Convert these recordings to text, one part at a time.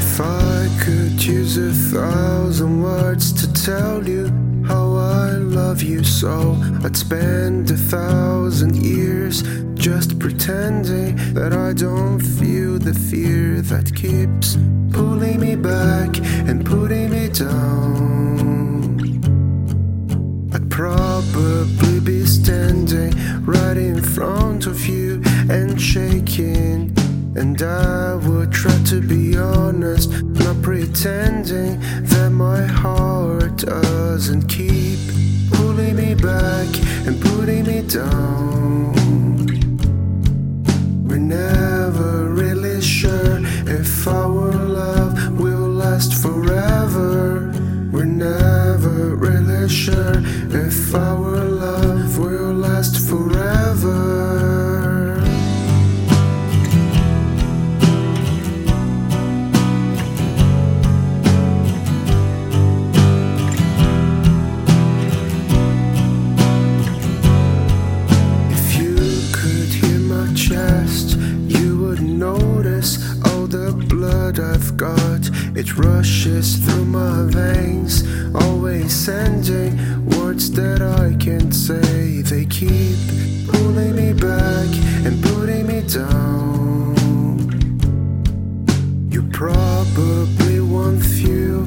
If I could use a thousand words to tell you how I love you so, I'd spend a thousand years just pretending that I don't feel the fear that keeps pulling me back and putting me down. I'd probably be standing right in front of you and shaking. And I would try to be honest, not pretending that my heart doesn't keep pulling me back and putting me down. We're never really sure if our love will last forever. We're never really sure if our love will last forever. Rushes through my veins, always sending words that I can't say. They keep pulling me back and putting me down. You probably won't feel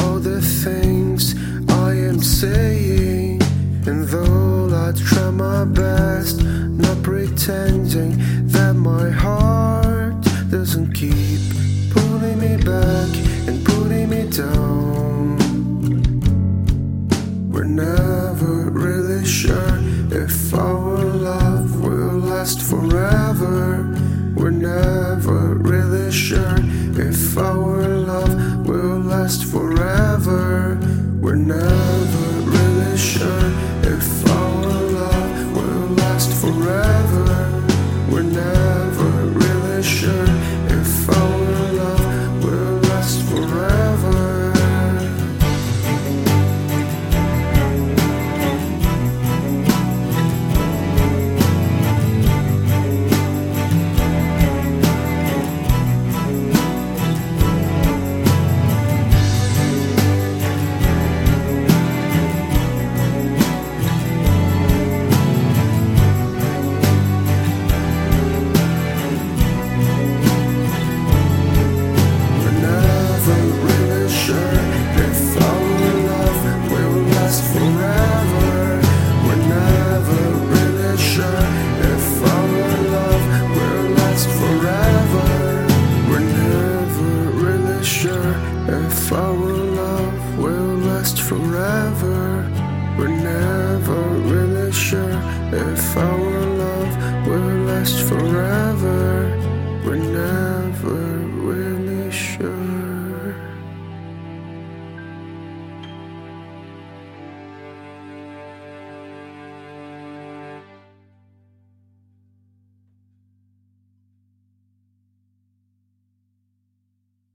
all the things I am saying. And though I try my best, not pretending that my heart We're never really sure if our love will last forever. We're never will last forever. We're never really sure if our love will last forever.